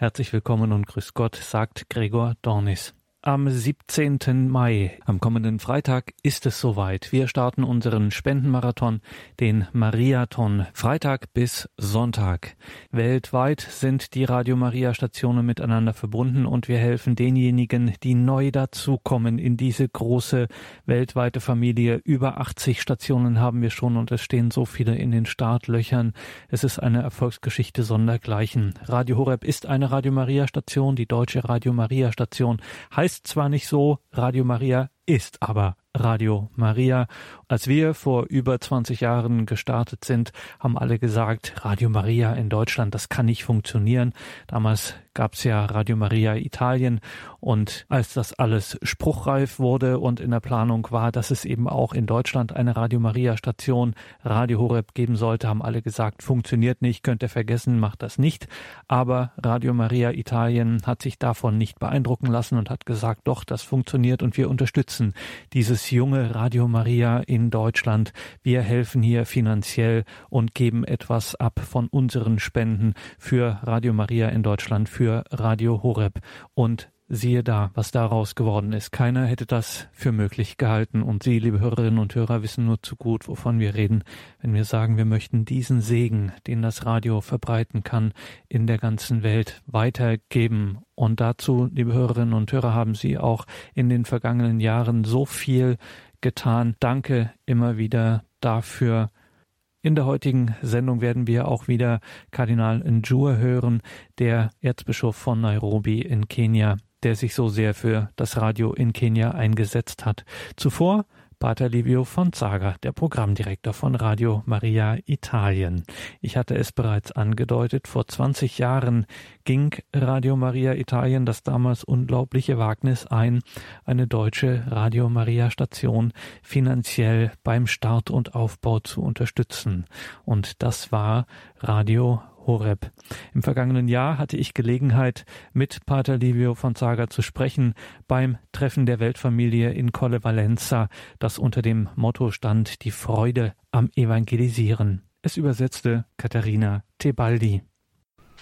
Herzlich willkommen und grüß Gott, sagt Gregor Dornis. Am 17. Mai, am kommenden Freitag, ist es soweit. Wir starten unseren Spendenmarathon, den Mariathon, Freitag bis Sonntag. Weltweit sind die Radio Maria Stationen miteinander verbunden und wir helfen denjenigen, die neu dazukommen in diese große weltweite Familie. Über 80 Stationen haben wir schon und es stehen so viele in den Startlöchern. Es ist eine Erfolgsgeschichte sondergleichen. Radio Horeb ist eine Radio Maria Station, die deutsche Radio Maria Station heißt heißt zwar nicht so, Radio Maria ist aber Radio Maria. Als wir vor über 20 Jahren gestartet sind, haben alle gesagt, Radio Maria in Deutschland, das kann nicht funktionieren. Damals gab es ja Radio Maria Italien und als das alles spruchreif wurde und in der Planung war, dass es eben auch in Deutschland eine Radio Maria Station Radio Horeb geben sollte, haben alle gesagt, funktioniert nicht, könnt ihr vergessen, macht das nicht. Aber Radio Maria Italien hat sich davon nicht beeindrucken lassen und hat gesagt, doch, das funktioniert und wir unterstützen dieses junge Radio Maria in Deutschland. Wir helfen hier finanziell und geben etwas ab von unseren Spenden für Radio Maria in Deutschland, für Radio Horeb und Siehe da, was daraus geworden ist. Keiner hätte das für möglich gehalten. Und Sie, liebe Hörerinnen und Hörer, wissen nur zu gut, wovon wir reden, wenn wir sagen, wir möchten diesen Segen, den das Radio verbreiten kann, in der ganzen Welt weitergeben. Und dazu, liebe Hörerinnen und Hörer, haben Sie auch in den vergangenen Jahren so viel getan. Danke immer wieder dafür. In der heutigen Sendung werden wir auch wieder Kardinal Njur hören, der Erzbischof von Nairobi in Kenia der sich so sehr für das Radio in Kenia eingesetzt hat. Zuvor Pater Livio Fonzaga, der Programmdirektor von Radio Maria Italien. Ich hatte es bereits angedeutet, vor 20 Jahren ging Radio Maria Italien das damals unglaubliche Wagnis ein, eine deutsche Radio Maria Station finanziell beim Start und Aufbau zu unterstützen. Und das war Radio Horeb. Im vergangenen Jahr hatte ich Gelegenheit, mit Pater Livio Fonzaga zu sprechen beim Treffen der Weltfamilie in Colle Valenza, das unter dem Motto stand Die Freude am Evangelisieren. Es übersetzte Katharina Tebaldi.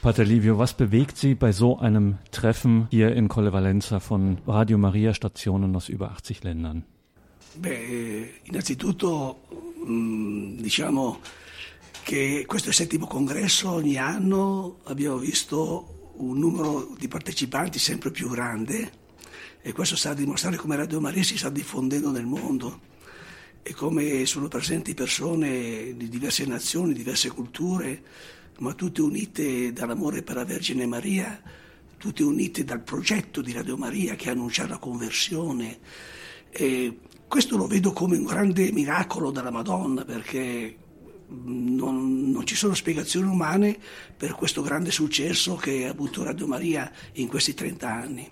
Pater Livio, was bewegt Sie bei so einem Treffen hier in Colle Valenza von Radio Maria Stationen aus über 80 Ländern? Beh, innanzitutto, diciamo, che questo è il settimo congresso, ogni anno abbiamo visto un numero di partecipanti sempre più grande e questo sta a dimostrare come Radio Maria si sta diffondendo nel mondo e come sono presenti persone di diverse nazioni, diverse culture, ma tutte unite dall'amore per la Vergine Maria, tutte unite dal progetto di Radio Maria che annuncia la conversione. E questo lo vedo come un grande miracolo della Madonna perché non, non, ci sono spiegazioni umane per questo grande successo che ha avuto Radio Maria in questi 30 anni.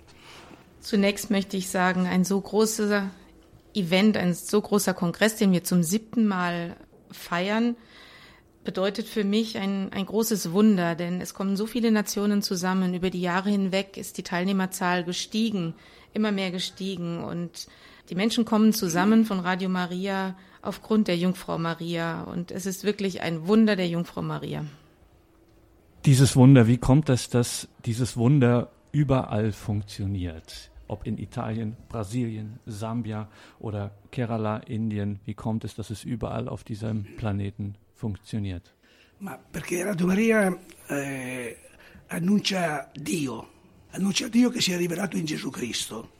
Zunächst möchte ich sagen, ein so großer Event, ein so großer Kongress, den wir zum siebten Mal feiern, bedeutet für mich ein, ein großes Wunder, denn es kommen so viele Nationen zusammen. Über die Jahre hinweg ist die Teilnehmerzahl gestiegen, immer mehr gestiegen und die Menschen kommen zusammen von Radio Maria aufgrund der Jungfrau Maria. Und es ist wirklich ein Wunder der Jungfrau Maria. Dieses Wunder, wie kommt es, dass dieses Wunder überall funktioniert? Ob in Italien, Brasilien, Sambia oder Kerala, Indien, wie kommt es, dass es überall auf diesem Planeten funktioniert? Ma perché Radio Maria eh, annuncia Dio, annuncia Dio che si è rivelato in Gesù Cristo.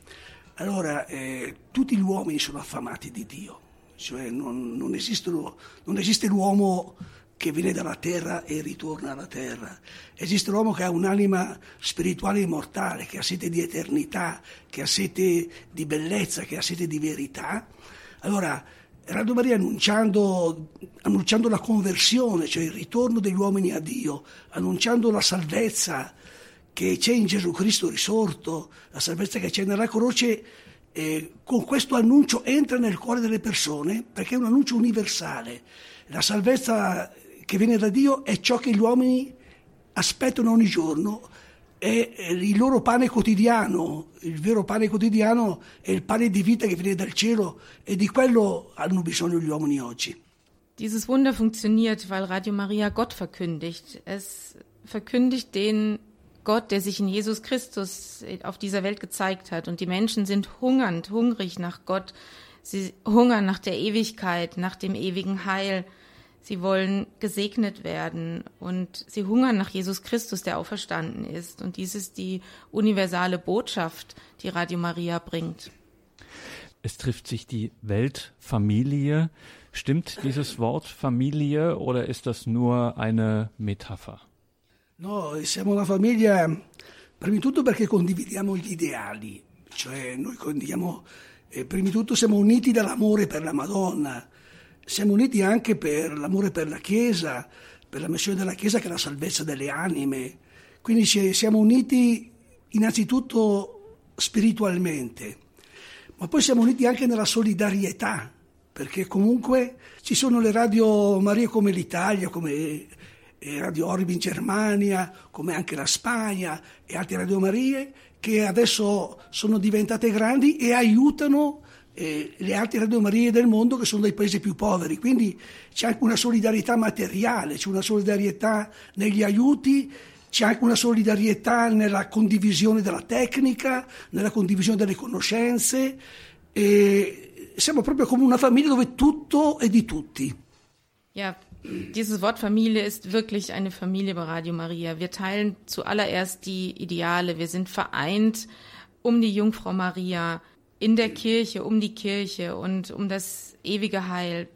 Allora eh, tutti gli uomini sono affamati di Dio cioè non, non, non esiste l'uomo che viene dalla terra e ritorna alla terra. Esiste l'uomo che ha un'anima spirituale immortale, che ha sete di eternità, che ha sete di bellezza, che ha sete di verità. Allora, Radio Maria annunciando, annunciando la conversione, cioè il ritorno degli uomini a Dio, annunciando la salvezza che c'è in Gesù Cristo risorto, la salvezza che c'è nella croce, eh, con questo annuncio entra nel cuore delle persone perché è un annuncio universale. La salvezza che viene da Dio è ciò che gli uomini aspettano ogni giorno, è il loro pane quotidiano, il vero pane quotidiano è il pane di vita che viene dal cielo e di quello hanno bisogno gli uomini oggi. Dieses Wunder funktioniert, weil Radio Maria Gott verkündigt. Es verkündigt den Gott, der sich in Jesus Christus auf dieser Welt gezeigt hat. Und die Menschen sind hungernd, hungrig nach Gott. Sie hungern nach der Ewigkeit, nach dem ewigen Heil. Sie wollen gesegnet werden und sie hungern nach Jesus Christus, der auferstanden ist. Und dies ist die universale Botschaft, die Radio Maria bringt. Es trifft sich die Weltfamilie. Stimmt dieses Wort Familie oder ist das nur eine Metapher? No, siamo una famiglia prima di tutto perché condividiamo gli ideali, cioè noi condividiamo, eh, prima di tutto siamo uniti dall'amore per la Madonna, siamo uniti anche per l'amore per la Chiesa, per la missione della Chiesa che è la salvezza delle anime, quindi siamo uniti innanzitutto spiritualmente ma poi siamo uniti anche nella solidarietà, perché comunque ci sono le radio Maria come l'Italia, come Radio Orbi in Germania, come anche la Spagna e altre Radio Marie, che adesso sono diventate grandi e aiutano eh, le altre Radio Marie del mondo che sono dei paesi più poveri. Quindi c'è anche una solidarietà materiale, c'è una solidarietà negli aiuti c'è anche una solidarietà nella condivisione della tecnica, nella condivisione delle conoscenze e siamo proprio come una famiglia dove tutto è di tutti. Ja, dieses Wort Familie ist wirklich eine Familie bei Radio Maria. Wir teilen zuallererst die Ideale. Wir sind vereint um die Jungfrau Maria, in der Kirche, um die Kirche und um das ewige Heil.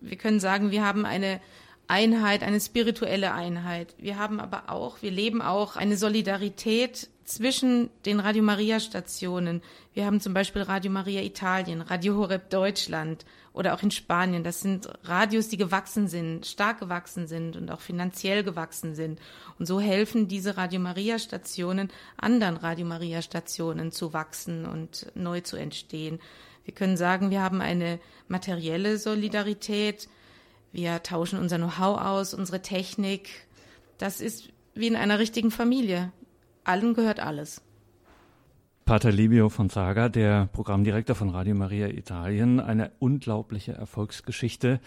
Wir können sagen, wir haben eine Einheit, eine spirituelle Einheit. Wir haben aber auch, wir leben auch eine Solidarität zwischen den Radio Maria Stationen. Wir haben zum Beispiel Radio Maria Italien, Radio Horeb Deutschland oder auch in Spanien. Das sind Radios, die gewachsen sind, stark gewachsen sind und auch finanziell gewachsen sind. Und so helfen diese Radio Maria Stationen anderen Radio Maria Stationen zu wachsen und neu zu entstehen. Wir können sagen, wir haben eine materielle Solidarität, wir tauschen unser Know-how aus, unsere Technik. Das ist wie in einer richtigen Familie. Allen gehört alles. Pater Livio von Saga, der Programmdirektor von Radio Maria Italien, eine unglaubliche Erfolgsgeschichte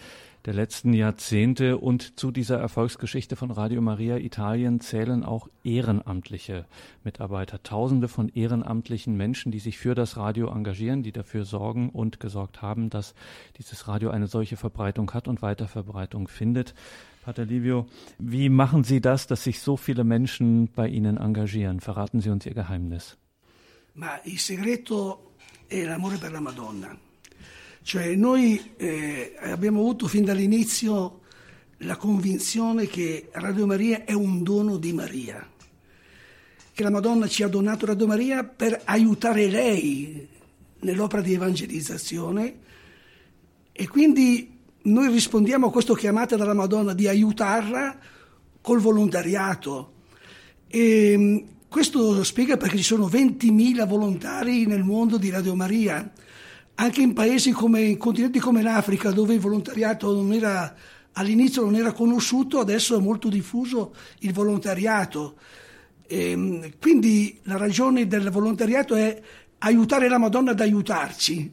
der letzten Jahrzehnte und zu dieser Erfolgsgeschichte von Radio Maria Italien zählen auch ehrenamtliche Mitarbeiter, Tausende von ehrenamtlichen Menschen, die sich für das Radio engagieren, die dafür sorgen und gesorgt haben, dass dieses Radio eine solche Verbreitung hat und Weiterverbreitung findet. Pater Livio, wie machen Sie das, dass sich so viele Menschen bei Ihnen engagieren? Verraten Sie uns Ihr Geheimnis. Ma il segreto è l'amore per la Madonna. Cioè noi eh, abbiamo avuto fin dall'inizio la convinzione che Radio Maria è un dono di Maria, che la Madonna ci ha donato Radio Maria per aiutare lei nell'opera di evangelizzazione e quindi noi rispondiamo a questo chiamata dalla Madonna di aiutarla col volontariato. E questo spiega perché ci sono 20.000 volontari nel mondo di Radio Maria, anche in paesi come in continenti come l'Africa, dove il volontariato non era, all'inizio non era conosciuto, adesso è molto diffuso il volontariato. E, quindi la ragione del volontariato è aiutare la Madonna ad aiutarci,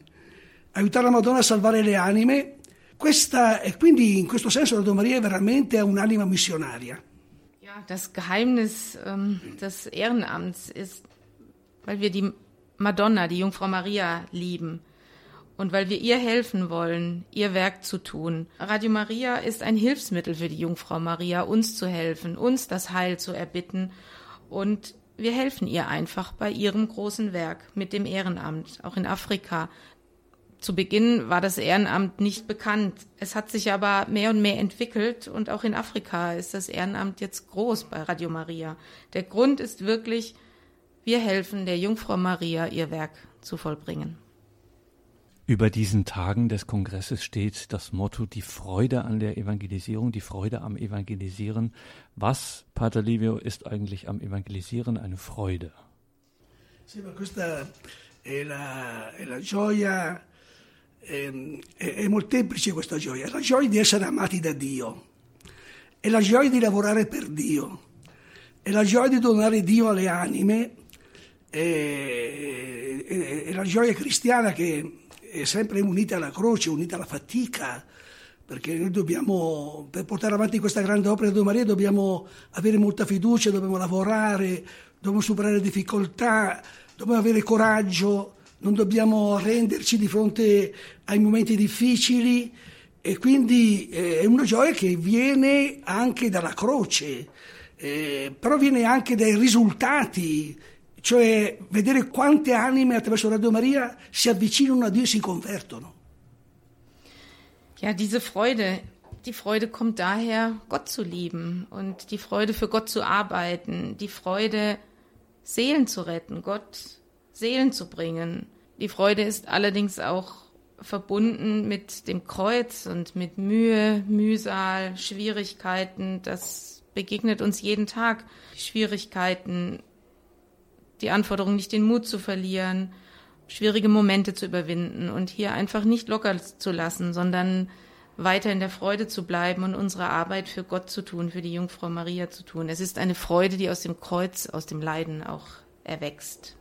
aiutare la Madonna a salvare le anime. Questa, e quindi in questo senso Radio Maria è veramente un'anima missionaria. das Geheimnis ähm, des Ehrenamts ist, weil wir die Madonna, die Jungfrau Maria, lieben und weil wir ihr helfen wollen, ihr Werk zu tun. Radio Maria ist ein Hilfsmittel für die Jungfrau Maria, uns zu helfen, uns das Heil zu erbitten und wir helfen ihr einfach bei ihrem großen Werk mit dem Ehrenamt, auch in Afrika. Zu Beginn war das Ehrenamt nicht bekannt. Es hat sich aber mehr und mehr entwickelt und auch in Afrika ist das Ehrenamt jetzt groß bei Radio Maria. Der Grund ist wirklich, wir helfen der Jungfrau Maria, ihr Werk zu vollbringen. Über diesen Tagen des Kongresses steht das Motto die Freude an der Evangelisierung, die Freude am Evangelisieren. Was, Pater Livio, ist eigentlich am Evangelisieren eine Freude? Sì, ma questa è la, è la gioia eh, è, molteplice questa gioia, è la gioia di essere amati da Dio, è la gioia di lavorare per Dio, è la gioia di donare Dio alle anime, è, è, è la gioia cristiana che è sempre unita alla croce, unita alla fatica, perché noi dobbiamo, per portare avanti questa grande opera di Maria dobbiamo avere molta fiducia, dobbiamo lavorare, dobbiamo superare difficoltà, dobbiamo avere coraggio, non dobbiamo arrenderci di fronte ai momenti difficili e quindi eh, è una gioia che viene anche dalla croce, eh, però viene anche dai risultati, cioè vedere quante anime attraverso Radio Maria si avvicinano a Dio e si convertono. Ja, diese Freude, die Freude kommt daher, Gott zu lieben und die Freude für Gott zu arbeiten, die Freude, Seelen zu retten, Gott Seelen zu bringen. Die Freude ist allerdings auch verbunden mit dem Kreuz und mit Mühe, Mühsal, Schwierigkeiten. Das begegnet uns jeden Tag. Schwierigkeiten, die Anforderung, nicht den Mut zu verlieren, schwierige Momente zu überwinden und hier einfach nicht locker zu lassen, sondern weiter in der Freude zu bleiben und unsere Arbeit für Gott zu tun, für die Jungfrau Maria zu tun. Es ist eine Freude, die aus dem Kreuz, aus dem Leiden auch erwächst.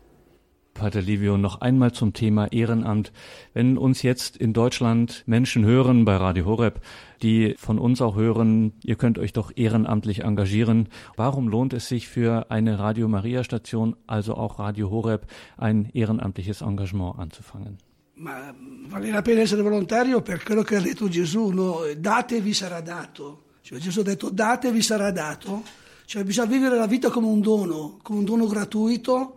Pater Livio, noch einmal zum Thema Ehrenamt. Wenn uns jetzt in Deutschland Menschen hören bei Radio Horeb, die von uns auch hören, ihr könnt euch doch ehrenamtlich engagieren. Warum lohnt es sich für eine Radio Maria Station, also auch Radio Horeb, ein ehrenamtliches Engagement anzufangen? Ma vale la pena essere volontario per quello che ha detto Gesù, no? datevi sarà dato. Cioè, Gesù ha detto datevi sarà dato, cioè bisogna vivere la vita come un dono, come un dono gratuito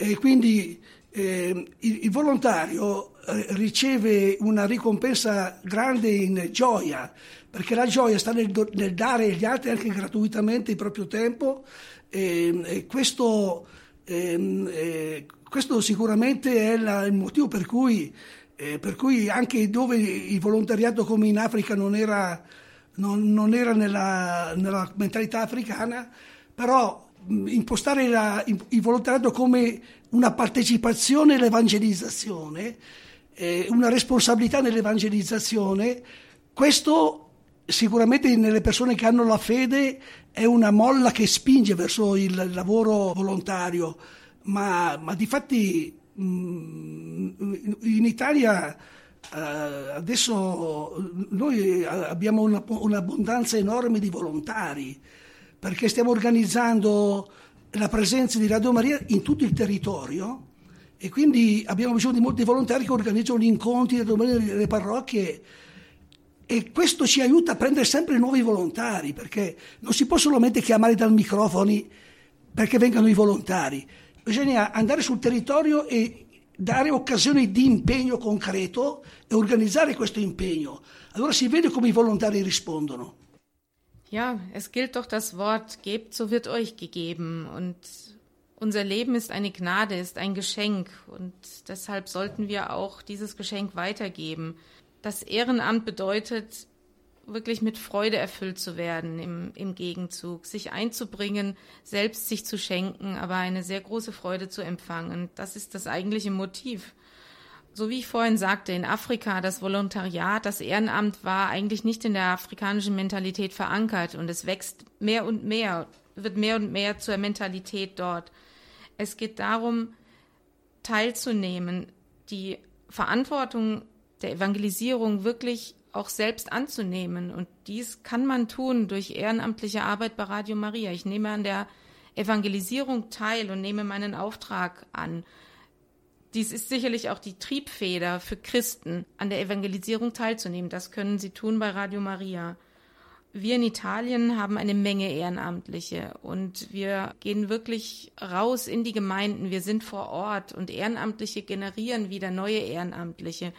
e quindi eh, il, il, volontario eh, riceve una ricompensa grande in gioia, perché la gioia sta nel, nel dare agli altri anche gratuitamente il proprio tempo e, e questo, ehm, eh, questo, sicuramente è la, il motivo per cui, eh, per cui, anche dove il volontariato come in Africa non era, non, non era nella, nella mentalità africana, però impostare la, il volontariato come una partecipazione all'evangelizzazione, eh, una responsabilità nell'evangelizzazione, questo sicuramente nelle persone che hanno la fede è una molla che spinge verso il lavoro volontario, ma, ma di fatti mh, in Italia eh, adesso noi abbiamo una, un'abbondanza enorme di volontari perché stiamo organizzando la presenza di Radio Maria in tutto il territorio e quindi abbiamo bisogno di molti volontari che organizzano gli incontri di Radio Maria nelle parrocchie e questo ci aiuta a prendere sempre nuovi volontari perché non si può solamente chiamare dal microfoni perché vengano i volontari, bisogna andare sul territorio e dare occasioni di impegno concreto e organizzare questo impegno. Allora si vede come i volontari rispondono. Ja, es gilt doch das Wort, gebt, so wird euch gegeben. Und unser Leben ist eine Gnade, ist ein Geschenk. Und deshalb sollten wir auch dieses Geschenk weitergeben. Das Ehrenamt bedeutet, wirklich mit Freude erfüllt zu werden im, im Gegenzug, sich einzubringen, selbst sich zu schenken, aber eine sehr große Freude zu empfangen. Das ist das eigentliche Motiv so wie ich vorhin sagte, in Afrika das Volontariat, das Ehrenamt war eigentlich nicht in der afrikanischen Mentalität verankert und es wächst mehr und mehr, wird mehr und mehr zur Mentalität dort. Es geht darum, teilzunehmen, die Verantwortung der Evangelisierung wirklich auch selbst anzunehmen. Und dies kann man tun durch ehrenamtliche Arbeit bei Radio Maria. Ich nehme an der Evangelisierung teil und nehme meinen Auftrag an. Dies ist sicherlich auch die Triebfeder für Christen, an der Evangelisierung teilzunehmen. Das können sie tun bei Radio Maria. Wir in Italien haben eine Menge Ehrenamtliche und wir gehen wirklich raus in die Gemeinden. Wir sind vor Ort und Ehrenamtliche generieren wieder neue Ehrenamtliche.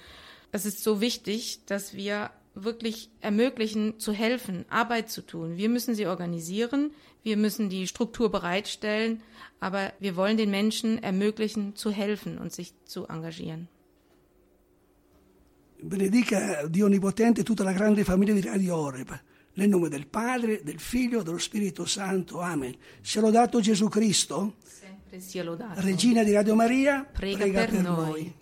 Es ist so wichtig, dass wir wirklich ermöglichen, zu helfen, Arbeit zu tun. Wir müssen sie organisieren, wir müssen die Struktur bereitstellen, aber wir wollen den Menschen ermöglichen, zu helfen und sich zu engagieren. Benedica Dio Onnipotente tutta la grande famiglia di Radio Oreb. Nel nome del Padre, del Figlio dello Spirito Santo. Amen. Sia lodato Gesù Cristo. Sempre sia lodato. Regina di Radio Maria, prega, prega per, per noi. noi.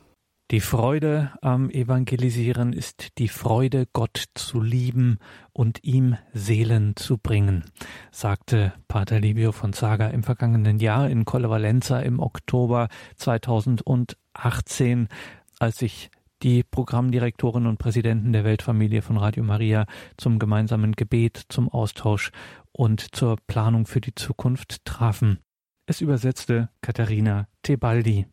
Die Freude am Evangelisieren ist die Freude, Gott zu lieben und ihm Seelen zu bringen, sagte Pater Livio von Saga im vergangenen Jahr in Colle Valenza im Oktober 2018, als sich die Programmdirektoren und Präsidenten der Weltfamilie von Radio Maria zum gemeinsamen Gebet, zum Austausch und zur Planung für die Zukunft trafen. Es übersetzte Katharina Tebaldi.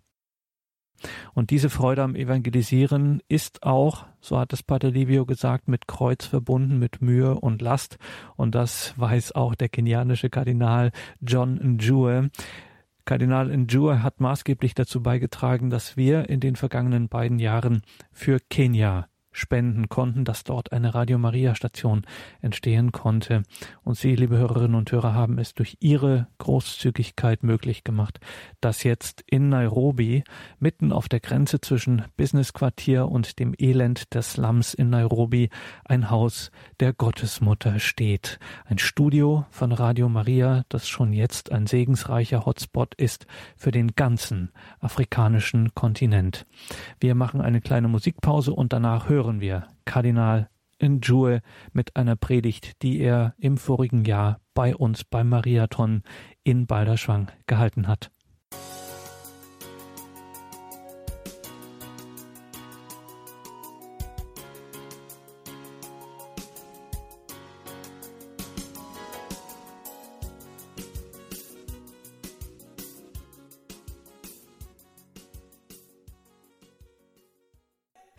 Und diese Freude am Evangelisieren ist auch, so hat es Pater Livio gesagt, mit Kreuz verbunden, mit Mühe und Last. Und das weiß auch der kenianische Kardinal John Njue. Kardinal Njue hat maßgeblich dazu beigetragen, dass wir in den vergangenen beiden Jahren für Kenia spenden konnten, dass dort eine Radio Maria Station entstehen konnte. Und Sie, liebe Hörerinnen und Hörer, haben es durch Ihre Großzügigkeit möglich gemacht, dass jetzt in Nairobi, mitten auf der Grenze zwischen Businessquartier und dem Elend des Slums in Nairobi, ein Haus der Gottesmutter steht. Ein Studio von Radio Maria, das schon jetzt ein segensreicher Hotspot ist für den ganzen afrikanischen Kontinent. Wir machen eine kleine Musikpause und danach hören hören wir Kardinal Njue mit einer Predigt, die er im vorigen Jahr bei uns beim Mariathon in Balderschwang gehalten hat.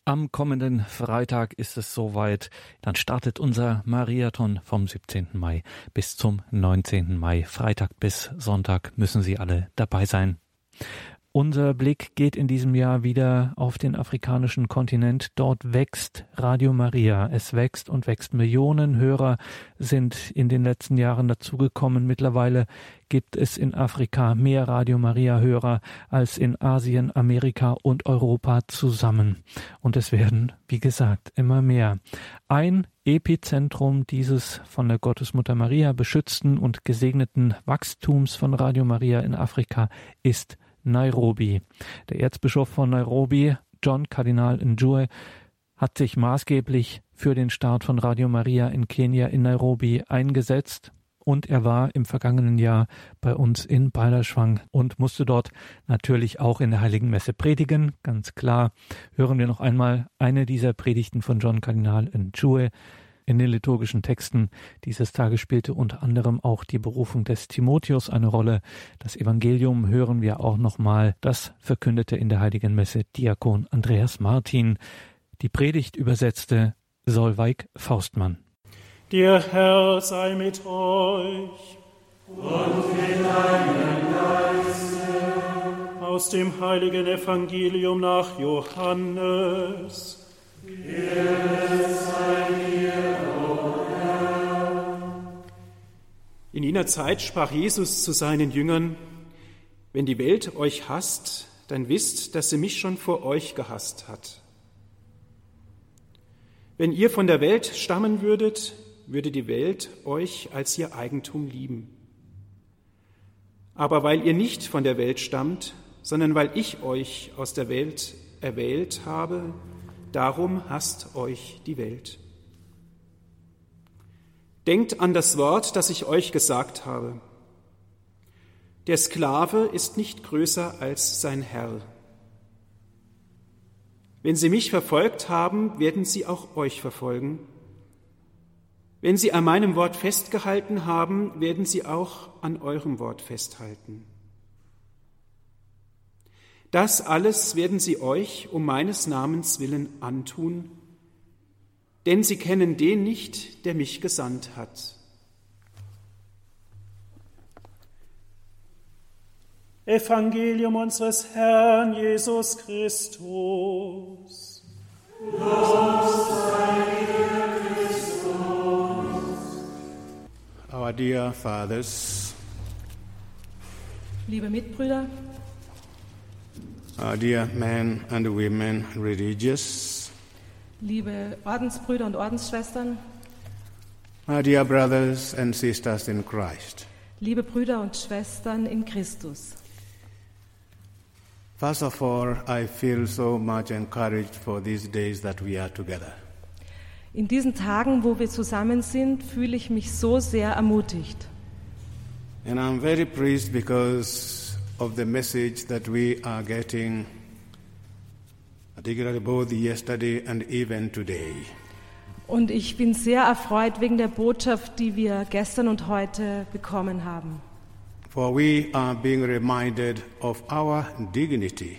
Am kommenden Freitag ist es soweit. Dann startet unser Mariathon vom 17. Mai bis zum 19. Mai. Freitag bis Sonntag müssen Sie alle dabei sein. Unser Blick geht in diesem Jahr wieder auf den afrikanischen Kontinent. Dort wächst Radio Maria. Es wächst und wächst. Millionen Hörer sind in den letzten Jahren dazugekommen. Mittlerweile gibt es in Afrika mehr Radio Maria Hörer als in Asien, Amerika und Europa zusammen. Und es werden, wie gesagt, immer mehr. Ein Epizentrum dieses von der Gottesmutter Maria beschützten und gesegneten Wachstums von Radio Maria in Afrika ist Nairobi. Der Erzbischof von Nairobi, John Kardinal Njue, hat sich maßgeblich für den Start von Radio Maria in Kenia in Nairobi eingesetzt und er war im vergangenen Jahr bei uns in Balderschwang und musste dort natürlich auch in der Heiligen Messe predigen, ganz klar. Hören wir noch einmal eine dieser Predigten von John Kardinal Njue, in den liturgischen Texten dieses Tages spielte unter anderem auch die Berufung des Timotheus eine Rolle. Das Evangelium hören wir auch nochmal. Das verkündete in der Heiligen Messe Diakon Andreas Martin. Die Predigt übersetzte Solveig Faustmann. Der Herr sei mit euch. Und mit deinem Geiste. Aus dem heiligen Evangelium nach Johannes. In jener Zeit sprach Jesus zu seinen Jüngern, wenn die Welt euch hasst, dann wisst, dass sie mich schon vor euch gehasst hat. Wenn ihr von der Welt stammen würdet, würde die Welt euch als ihr Eigentum lieben. Aber weil ihr nicht von der Welt stammt, sondern weil ich euch aus der Welt erwählt habe, darum hasst euch die Welt. Denkt an das Wort, das ich euch gesagt habe. Der Sklave ist nicht größer als sein Herr. Wenn sie mich verfolgt haben, werden sie auch euch verfolgen. Wenn sie an meinem Wort festgehalten haben, werden sie auch an eurem Wort festhalten. Das alles werden sie euch um meines Namens willen antun, denn sie kennen den nicht, der mich gesandt hat. Evangelium unseres Herrn Jesus Christus. Los sei Christus. Our dear fathers, liebe Mitbrüder, uh, dear men and women, religious, liebe Ordensbrüder und Ordensschwestern, my dear brothers and sisters in Christ. liebe Brüder und Schwestern in Christus. First of all, I feel so much encouraged for these days that we are together. In diesen Tagen, wo wir zusammen sind, fühle ich mich so sehr ermutigt. And I'm very pleased because of the message that we are getting particularly both yesterday and even today. Und ich bin sehr erfreut wegen der Botschaft, die wir gestern und heute bekommen haben. For we are being reminded of our dignity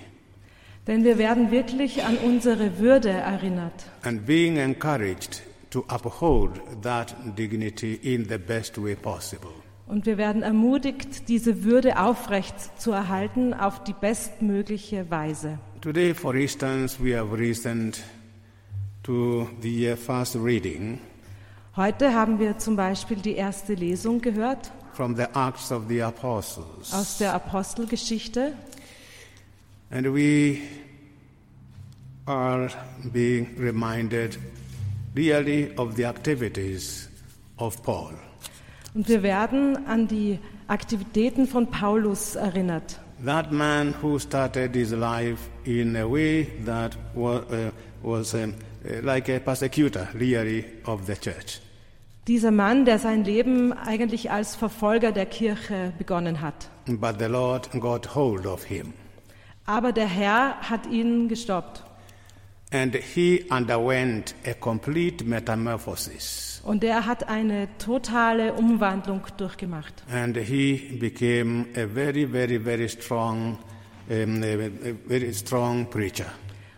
Denn wir werden wirklich an unsere Würde erinnert and being encouraged to uphold that dignity in the best way possible. Und wir werden ermutigt, diese Würde aufrecht zu erhalten auf die bestmögliche Weise. Today, for instance, we have listened to the first reading Heute haben wir zum Beispiel die erste Lesung gehört from the Acts of the Apostles. aus der Apostelgeschichte And we are being reminded really of the activities of Paul. Und wir werden an die Aktivitäten von Paulus erinnert. That man who started his life in a way that was, uh, was um, uh, like a persecutor, really, of the church. Dieser Mann, der sein Leben eigentlich als Verfolger der Kirche begonnen hat. But the Lord got hold of him. Aber der Herr hat ihn gestoppt. And he underwent a complete metamorphosis. Und er hat eine totale Umwandlung durchgemacht. And he became a very, very, very strong, um, a, very strong preacher.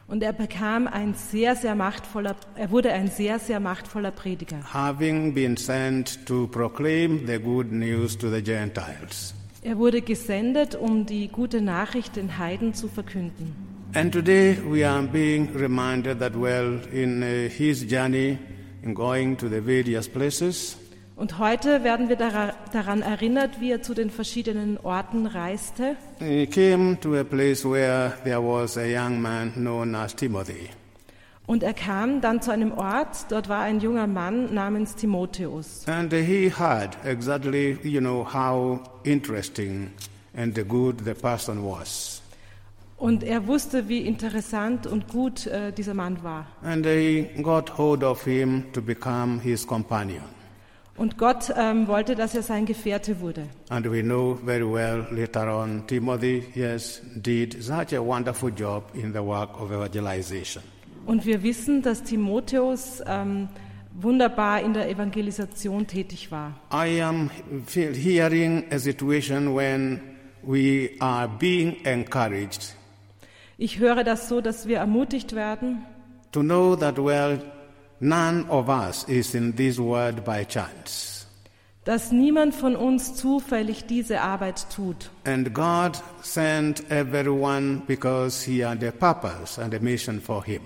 Und er bekam ein sehr, sehr machtvoller, er wurde ein sehr, sehr machtvoller Prediger. Having been sent to proclaim the good news to the Gentiles. Er wurde gesendet, um die gute Nachricht den Heiden zu verkünden. And today we are being reminded that, well, in uh, his journey, in going to the various places, Und heute werden wir dara- daran erinnert, wie er zu den verschiedenen Orten reiste. he came to a place where there was a young man known as Timothy. Und er kam dann zu einem Ort, dort war ein junger Mann namens Timotheus. And he heard exactly, you know, how interesting and good the person was. Und er wusste, wie interessant und gut äh, dieser Mann war. And he got hold of him to become his companion. Und Gott ähm, wollte, dass er sein Gefährte wurde. And we know very well later on, Timothy, yes, did such a wonderful job in the work of evangelization. Und wir wissen, dass Timotheus ähm, wunderbar in der Evangelisation tätig war. I am hearing a situation when we are being encouraged Ich höre das so, dass wir ermutigt werden, to know that, well, none of us is in this world by chance. dass niemand von uns zufällig diese Arbeit tut. And God sent everyone because He had a purpose and a mission for him.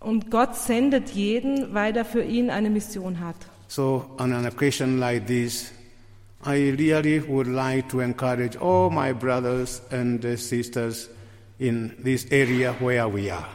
Und Gott sendet jeden, weil er für ihn eine Mission hat. So, on an occasion like this, I really would like to encourage all my brothers and sisters in this area where we are.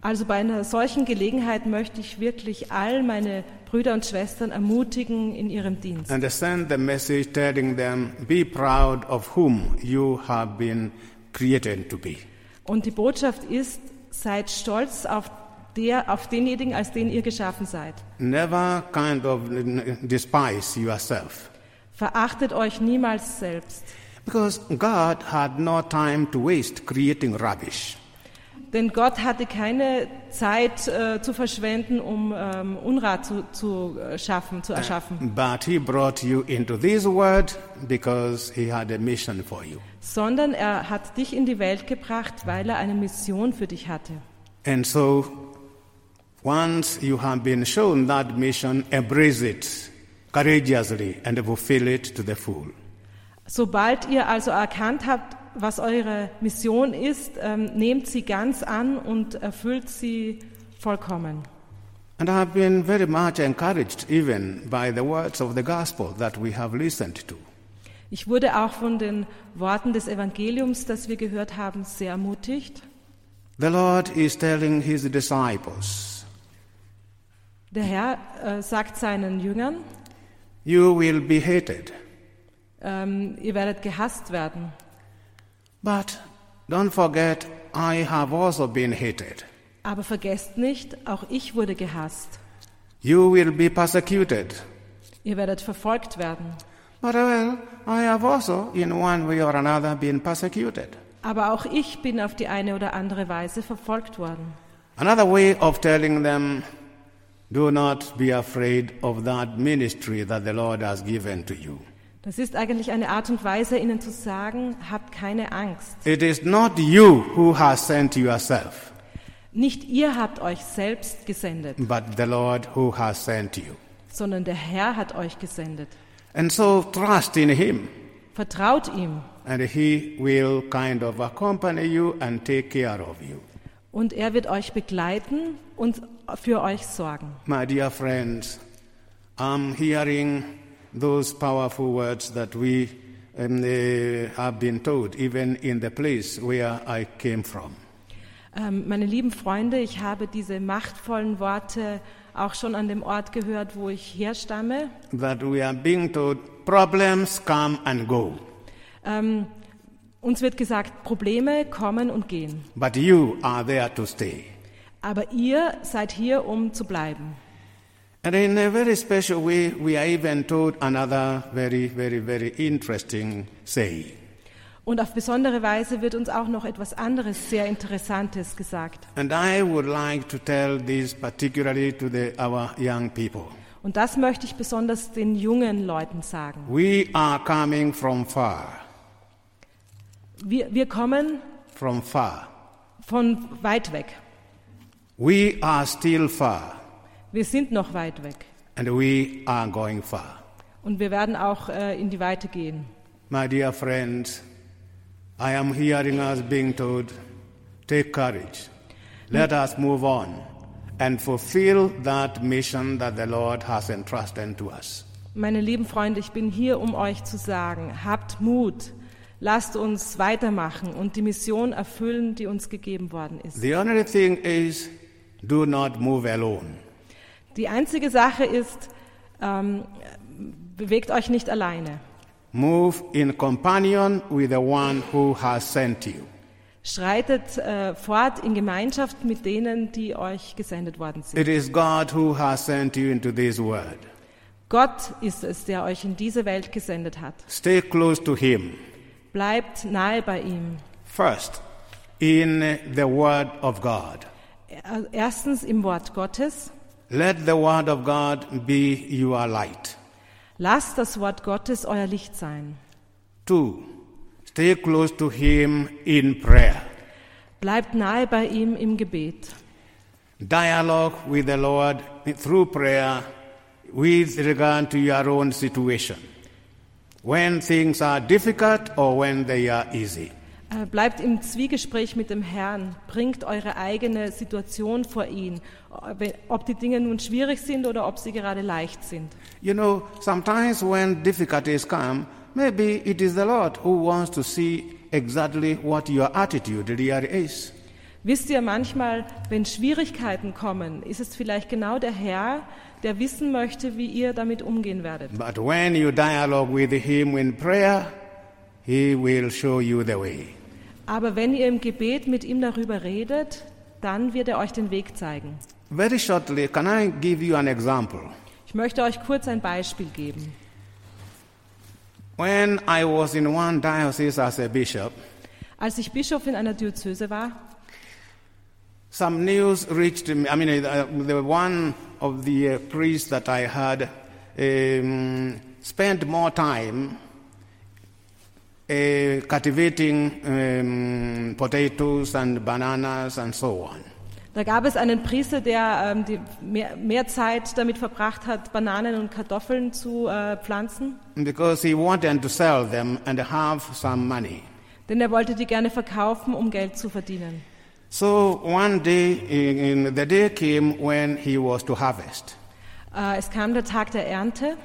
Also bei einer solchen Gelegenheit möchte ich wirklich all meine Brüder und Schwestern ermutigen in ihrem Dienst. And send the message telling them, be proud of whom you have been created to be. Und die Botschaft ist, seid stolz auf, der, auf denjenigen, als den ihr geschaffen seid. Never kind of despise yourself. Verachtet euch niemals selbst. Because God had no time to waste creating rubbish. Denn Gott hatte keine Zeit äh, zu verschwenden, um ähm, Unrat zu, zu äh, schaffen, zu erschaffen, But He brought you into this world because He had a mission for you. sondern er hat dich in die Welt gebracht, weil er eine Mission für dich hatte. And so, once you have been shown that mission, embrace it courageously and fulfill it to the full. Sobald ihr also erkannt habt, was eure Mission ist, ähm, nehmt sie ganz an und erfüllt sie vollkommen. And I have been very much encouraged even by the words of the gospel that we have listened to. Ich wurde auch von den Worten des Evangeliums, das wir gehört haben, sehr ermutigt. The Lord is telling His disciples, Der Herr äh, sagt seinen Jüngern, You will be hated, ähm, ihr werdet gehasst werden. but don't forget, I have also been hated. Aber vergesst nicht, auch ich wurde gehasst. You will be persecuted, Ihr werdet verfolgt werden. but well, I have also, in one way or another, been persecuted. Aber auch ich bin auf die eine oder andere Weise verfolgt worden. Another way of telling them, do not be afraid of that ministry that the Lord has given to you. Das ist eigentlich eine Art und Weise, ihnen zu sagen, habt keine Angst. It is not you who has sent yourself, Nicht ihr habt euch selbst gesendet, but the Lord who has sent you. sondern der Herr hat euch gesendet. And so trust in Him, Vertraut ihm and He will kind of accompany you and take care of you. und er wird euch begleiten und für euch sorgen. My dear friends, I'm hearing those powerful words that we um, uh, have been told, even in the place where I came from. Ähm, meine lieben Freunde, ich habe diese machtvollen Worte auch schon an dem Ort gehört, wo ich herstamme. That we are being told problems come and go, Ähm, uns wird gesagt, Probleme kommen und gehen. but you are there to stay. Aber ihr seid hier, um zu bleiben. And in a very special way, we are even told another very, very, very interesting saying. Und auf besondere Weise wird uns auch noch etwas anderes sehr Interessantes gesagt. And I would like to tell this particularly to the, our young people. Und das möchte ich besonders den jungen Leuten sagen. We are coming from far, Wir, wir kommen from far. von weit weg. We are still far, Wir sind noch weit weg. and we are going far. Und wir werden auch äh, in die Weite gehen. My dear friends, I am hearing us being told, take courage. Let us move on and fulfill that mission that the Lord has entrusted to us. Meine lieben Freunde, ich bin hier, um euch zu sagen, habt Mut, lasst uns weitermachen und die Mission erfüllen, die uns gegeben worden ist. The only thing is, do not move alone. Die einzige Sache ist, ähm, bewegt euch nicht alleine. Move in companion with the one who has sent you. Schreitet äh, fort in Gemeinschaft mit denen, die euch gesendet worden sind. It is God who has sent you into this world. Gott ist es, der euch in diese Welt gesendet hat. Stay close to Him. Bleibt nahe bei ihm. First, in the Word of God. Er- Erstens im Wort Gottes. Let the Word of God be your light. Lasst das Wort Gottes euer Licht sein. Two, stay close to Him in prayer. Bleibt nahe bei ihm im Gebet. Dialogue with the Lord through prayer with regard to your own situation. When things are difficult or when they are easy. Äh, Bleibt im Zwiegespräch mit dem Herrn. Bringt eure eigene Situation vor ihn. Ob die Dinge nun schwierig sind oder ob sie gerade leicht sind. You know, sometimes when difficulties come, maybe it is the Lord who wants to see exactly what your attitude really is. Wisst ihr, manchmal, wenn Schwierigkeiten kommen, ist es vielleicht genau der Herr, der wissen möchte, wie ihr damit umgehen werdet. But when you dialogue with Him in prayer, He will show you the way. Aber wenn ihr im Gebet mit ihm darüber redet, dann wird er euch den Weg zeigen. Very shortly, can I give you an example? Ich möchte euch kurz ein Beispiel geben. When I was in one diocese as a bishop, Als ich Bischof in einer Diözese war, some news reached me. I mean, uh, the one of the uh, priests that I had um, spent more time uh, cultivating um, potatoes and bananas and so on. da gab es einen Priester, der ähm, mehr, mehr Zeit damit verbracht hat, Bananen und Kartoffeln zu äh, pflanzen, Because he wanted to sell them and have some money. denn er wollte die gerne verkaufen, um Geld zu verdienen. So one day, in, in- the day came when he was to harvest. Äh, es kam der Tag der Ernte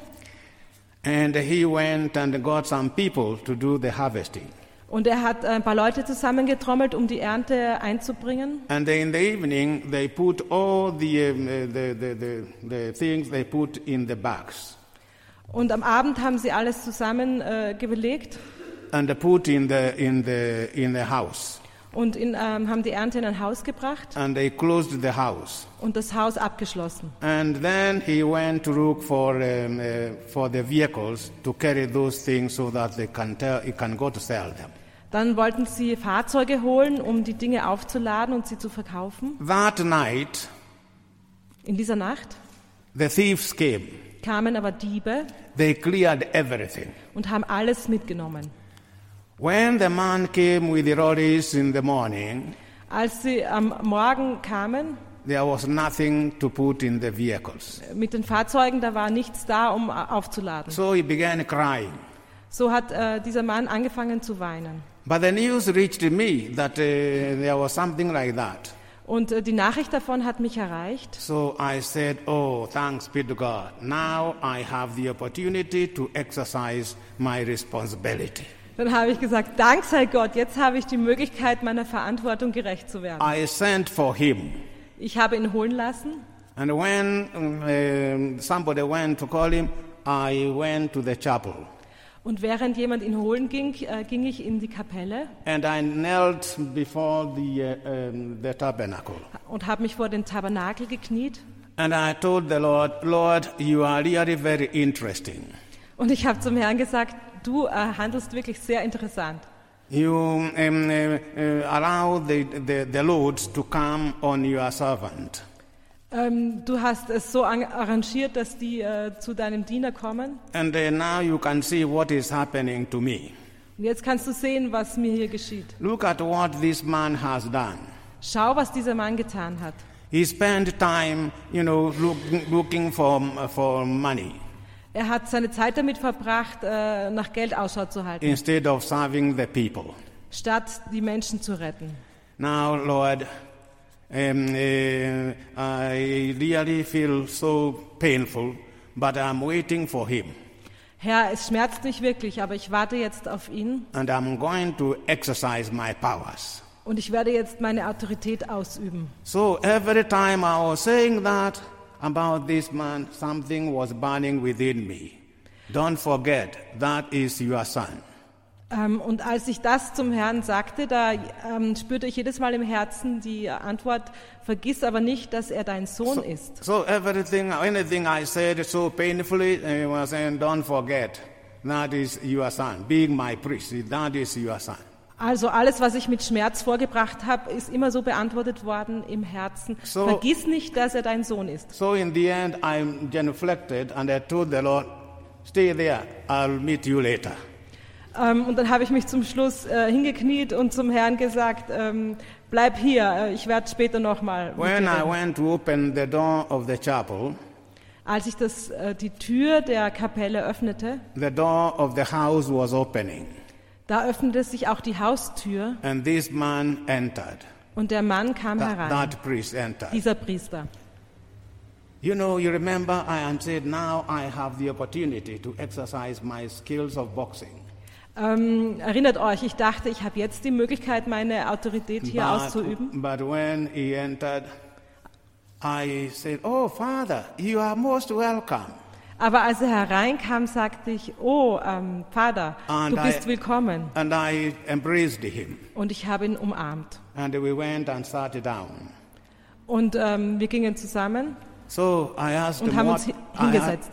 And he went and got some people to do the harvesting. und er hat ein paar Leute zusammengetrommelt, um die Ernte einzubringen. And in the evening, they put all the, uh, the, the, the, the things they put in the bags Und am Abend haben sie alles zusammengelegt äh, and put in the, in the, in the house. Und in, ähm, haben die Ernte in ein Haus gebracht And they closed the house. und das Haus abgeschlossen. And then he went to look for, um, uh, for the vehicles to carry those things so that they can, tell, he can go to sell them. Dann wollten sie Fahrzeuge holen, um die Dinge aufzuladen und sie zu verkaufen. That night, In dieser Nacht the thieves came. kamen aber Diebe They cleared everything. und haben alles mitgenommen. When the man came with the lorries in the morning, Als sie am Morgen kamen there was nothing to put in the vehicles. mit den Fahrzeugen, da war nichts da, um aufzuladen. So he began crying. So hat äh, dieser Mann angefangen zu weinen. But the news reached me that uh, there was something like that. Und äh, die Nachricht davon hat mich erreicht. So I said, Oh, thanks be to God. Now I have the opportunity to exercise my responsibility. Dann habe ich gesagt, Dank sei Gott, jetzt habe ich die Möglichkeit, meiner Verantwortung gerecht zu werden. I sent for him. Ich habe ihn holen lassen And when um, somebody went to call him, I went to the chapel. und während jemand ihn holen ging, äh, ging ich in die Kapelle And I knelt before the, uh, um, the tabernacle. und habe mich vor den Tabernakel gekniet. And I told the Lord, Lord, you are really very interesting. Und ich habe zum Herrn gesagt, du äh, handelst wirklich sehr interessant. You um, uh, uh, allow the, the, the loads to come on your servant. Ähm, du hast es so an- arrangiert, dass die äh, zu deinem Diener kommen. And uh, now you can see what is happening to me. Und jetzt kannst du sehen, was mir hier geschieht. Look at what this man has done. Schau, was dieser Mann getan hat. He spent time, you know, look, looking for, for money Er hat seine Zeit damit verbracht, äh, nach Geld Ausschau zu halten, instead of serving the people. statt die Menschen zu retten. Now, Lord, um, uh, I really feel so painful, but I'm waiting for him. Herr, es schmerzt mich wirklich, aber ich warte jetzt auf ihn And I'm going to exercise my powers. und ich werde jetzt meine Autorität ausüben. So every time I was saying that about this man, something was burning within me. Don't forget, that is your son. Ähm, und als ich das zum Herrn sagte, da ähm, spürte ich jedes Mal im Herzen die Antwort, vergiss aber nicht, dass er dein Sohn ist. So everything, anything I said so painfully, I was saying, don't forget, that is your son. Being my priest, that is your son. Also alles, was ich mit Schmerz vorgebracht habe, ist immer so beantwortet worden im Herzen. So- vergiss nicht, dass er dein Sohn ist. So in the end, I genuflected and I told the Lord, stay there, I'll meet you later. Ähm, und dann habe ich mich zum Schluss äh, hingekniet und zum Herrn gesagt, ähm, bleib hier, äh, ich werde später nochmal. When I went to open the door of the chapel, Als ich das, äh, die Tür der Kapelle öffnete, the door of the house was opening, da öffnete sich auch die Haustür and this man entered. und der Mann kam That, herein, that priest entered. dieser Priester. You know, you remember I said, now I have the opportunity to exercise my skills of boxing. Ähm, erinnert euch, ich dachte, ich habe jetzt die Möglichkeit, meine Autorität hier auszuüben. but when he entered, I said, Oh, Father, you are most welcome. Aber als er hereinkam, sagte ich, oh, ähm, Vater, And du bist I- willkommen. And I embraced him. Und ich habe ihn umarmt. And we went and sat down. Und ähm, wir gingen zusammen So I asked und him haben what, uns hi- I, hingesetzt.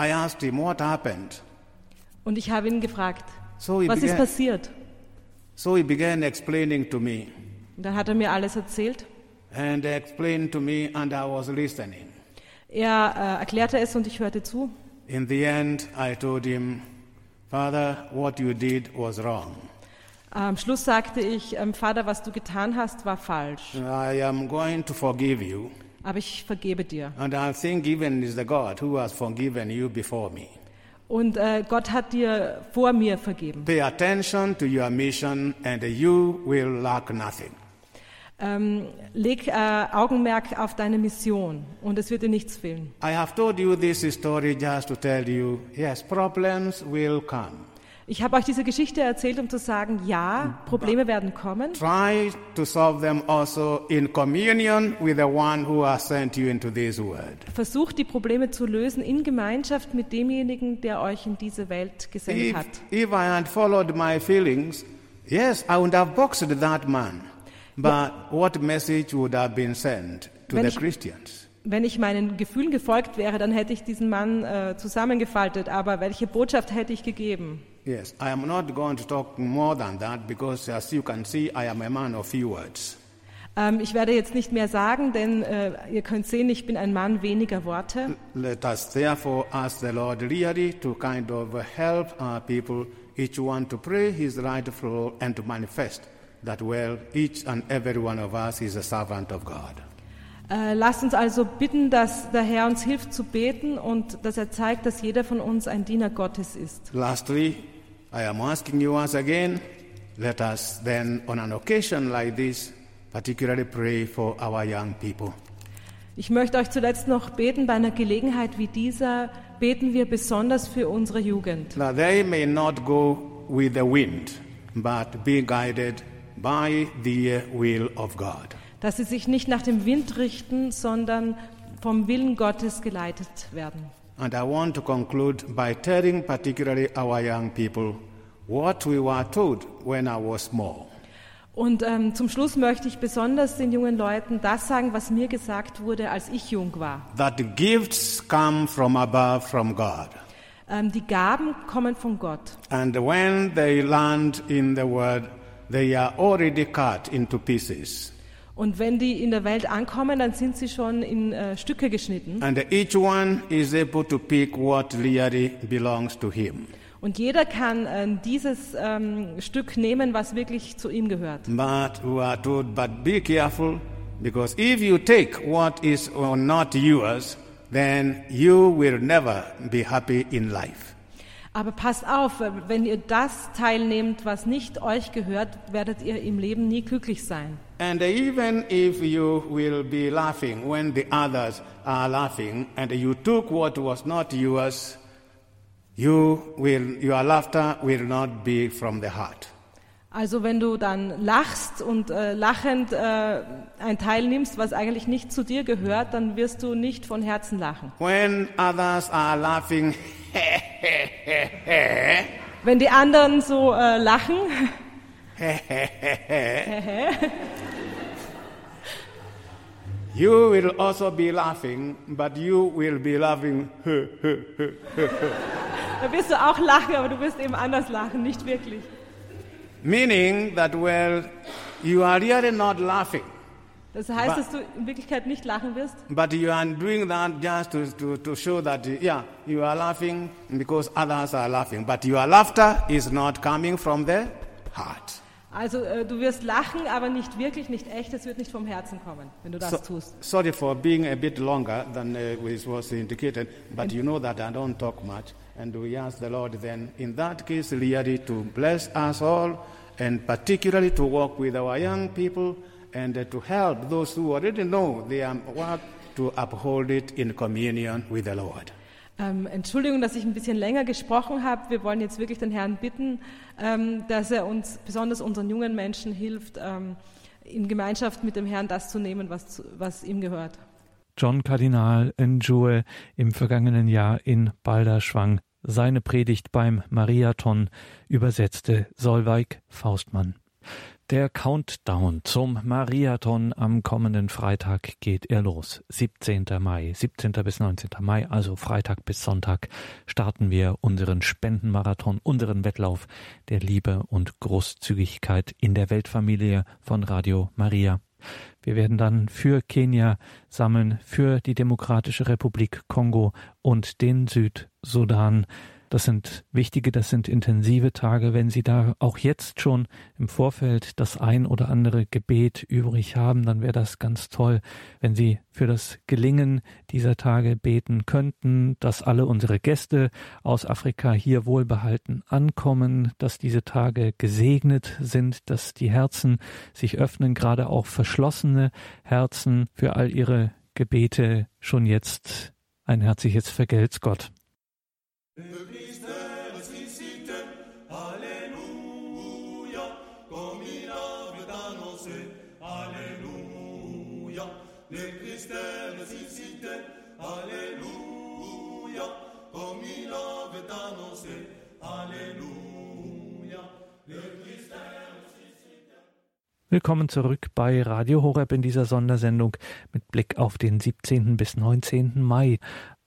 I asked him what happened. Und ich habe ihn gefragt, So he, was ist began, passiert? so he began explaining to me. Und dann hat er mir alles erzählt. And explained to me, and I was listening. Er äh, erklärte es und ich hörte zu. In the end, I told him, Father, what you did was wrong. Am Schluss sagte ich, ähm, Vater, was du getan hast, war falsch. I am going to forgive you. Aber ich vergebe dir. And I think even is the God who has forgiven you before me. Und äh, Gott hat dir vor mir vergeben. Pay attention to your mission, and you will lack nothing. Ähm, leg äh, Augenmerk auf deine Mission und es wird dir nichts fehlen. I have told you this story just to tell you yes, problems will come. Ich habe euch diese Geschichte erzählt, um zu sagen, ja, Probleme werden kommen, Try to solve them also in communion with the one who has sent you into this world. Versucht die Probleme zu lösen in Gemeinschaft mit demjenigen, der euch in diese Welt gesendet If, hat. if I had followed my feelings, yes, I would have boxed that man. But what message would have been sent to the ich- Christians? Wenn ich meinen Gefühlen gefolgt wäre, dann hätte ich diesen Mann äh, zusammengefaltet, aber welche Botschaft hätte ich gegeben? Yes, I am not going to talk more than that because, as you can see, I am a man of few words. Ähm, ich werde jetzt nicht mehr sagen, denn äh, ihr könnt sehen, ich bin ein Mann weniger Worte. Let us therefore ask the Lord really to kind of help our people, each one to pray his rightful and to manifest that, well, each and every one of us is a servant of God. Äh, lasst uns also bitten, dass der Herr uns hilft zu beten und dass er zeigt, dass jeder von uns ein Diener Gottes ist. Lastly, I am asking you once again, let us then, on an occasion like this, particularly pray for our young people. Ich möchte euch zuletzt noch beten, bei einer Gelegenheit wie dieser beten wir besonders für unsere Jugend. That they may not go with the wind, but be guided by the will of God. Dass sie sich nicht nach dem Wind richten, sondern vom Willen Gottes geleitet werden. And I want to conclude by telling particularly our young people what we were told when I was small. Und ähm, zum Schluss möchte ich besonders den jungen Leuten das sagen, was mir gesagt wurde, als ich jung war. That the gifts come from above, from God. Ähm, die Gaben kommen von Gott. And when they land in the world, they are already cut into pieces. Und wenn die in der Welt ankommen, dann sind sie schon in äh, Stücke geschnitten. And each one is able to pick what really belongs to him. Und jeder kann äh, dieses ähm, Stück nehmen, was wirklich zu ihm gehört. But we are told, but be careful, because if you take what is not yours, then you will never be happy in life. Aber passt auf, wenn ihr das teilnehmt, was nicht euch gehört, werdet ihr im Leben nie glücklich sein. And even if you will be laughing when the others are laughing, and you took what was not yours, you will, your laughter will not be from the heart. Also wenn du dann lachst und äh, lachend äh, ein Teil nimmst, was eigentlich nicht zu dir gehört, dann wirst du nicht von Herzen lachen. When others are laughing, Wenn die anderen so äh, lachen, you will also be laughing, but you will be laughing. dann wirst du auch lachen, aber du wirst eben anders lachen, nicht wirklich. Meaning that, well, you are really not laughing, Das heißt, Ba- dass du in Wirklichkeit nicht lachen wirst, but you are doing that just to, to, to show that, yeah, you are laughing because others are laughing. But your laughter is not coming from the heart. Also äh, du wirst lachen, aber nicht wirklich, nicht echt, es wird nicht vom Herzen kommen, wenn du das So, tust. sorry for being a bit longer than uh, was indicated, but you know that I don't talk much. And we ask the Lord then, in that case, really to bless us all, and particularly to work with our young people, and uh, to help those who already know their work to uphold it in communion with the Lord. Ähm, Entschuldigung, dass ich ein bisschen länger gesprochen habe. Wir wollen jetzt wirklich den Herrn bitten, ähm, dass er uns, besonders unseren jungen Menschen, hilft, ähm, in Gemeinschaft mit dem Herrn das zu nehmen, was, was ihm gehört. John Kardinal Njue im vergangenen Jahr in Balderschwang. Seine Predigt beim Mariathon übersetzte Solveig Faustmann. Der Countdown zum Mariathon am kommenden Freitag geht er los. 17. Mai, 17. bis 19. Mai, also Freitag bis Sonntag, starten wir unseren Spendenmarathon, unseren Wettlauf der Liebe und Großzügigkeit in der Weltfamilie von Radio Maria. Wir werden dann für Kenia sammeln, für die Demokratische Republik Kongo und den Südsudan. Das sind wichtige, das sind intensive Tage. Wenn Sie da auch jetzt schon im Vorfeld das ein oder andere Gebet übrig haben, dann wäre das ganz toll, wenn Sie für das Gelingen dieser Tage beten könnten, dass alle unsere Gäste aus Afrika hier wohlbehalten ankommen, dass diese Tage gesegnet sind, dass die Herzen sich öffnen, gerade auch verschlossene Herzen für all ihre Gebete schon jetzt ein herzliches Vergelt's Gott. Alléluia, comme il avait annoncé. Alléluia, le Christ est ressuscité. Alléluia, comme il avait annoncé. Alléluia, le Christ ressuscité. Willkommen zurück bei Radio Horeb in dieser Sondersendung mit Blick auf den 17. bis 19. Mai.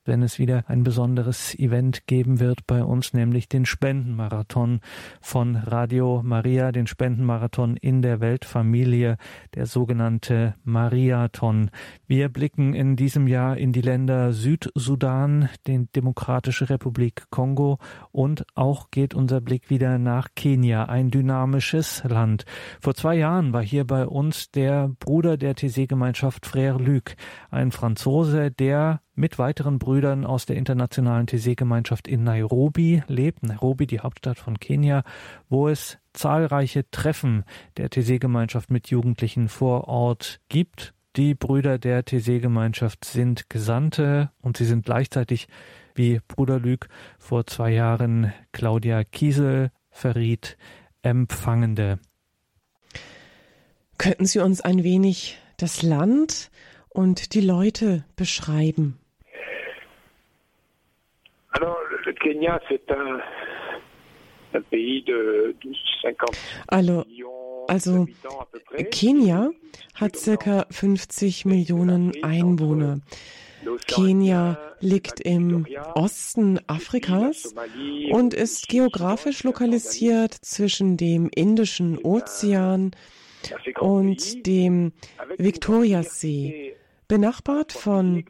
Wenn es wieder ein besonderes Event geben wird bei uns, nämlich den Spendenmarathon von Radio Maria, den Spendenmarathon in der Weltfamilie, der sogenannte Mariathon. Wir blicken in diesem Jahr in die Länder Südsudan, den Demokratische Republik Kongo und auch geht unser Blick wieder nach Kenia, ein dynamisches Land. Vor zwei Jahren war hier bei uns der Bruder der TC-Gemeinschaft Frère Luc, ein Franzose, der mit weiteren Brüdern aus der internationalen TC-Gemeinschaft in Nairobi lebt. Nairobi, die Hauptstadt von Kenia, wo es zahlreiche Treffen der TC-Gemeinschaft mit Jugendlichen vor Ort gibt. Die Brüder der TC-Gemeinschaft sind Gesandte und sie sind gleichzeitig, wie Bruder Lüg vor zwei Jahren Claudia Kiesel verriet, Empfangende. Könnten Sie uns ein wenig das Land und die Leute beschreiben? Also, Kenya hat circa 50 Millionen Einwohner. Kenia liegt im Osten Afrikas und ist geografisch lokalisiert zwischen dem Indischen Ozean und dem Viktoriasee, benachbart von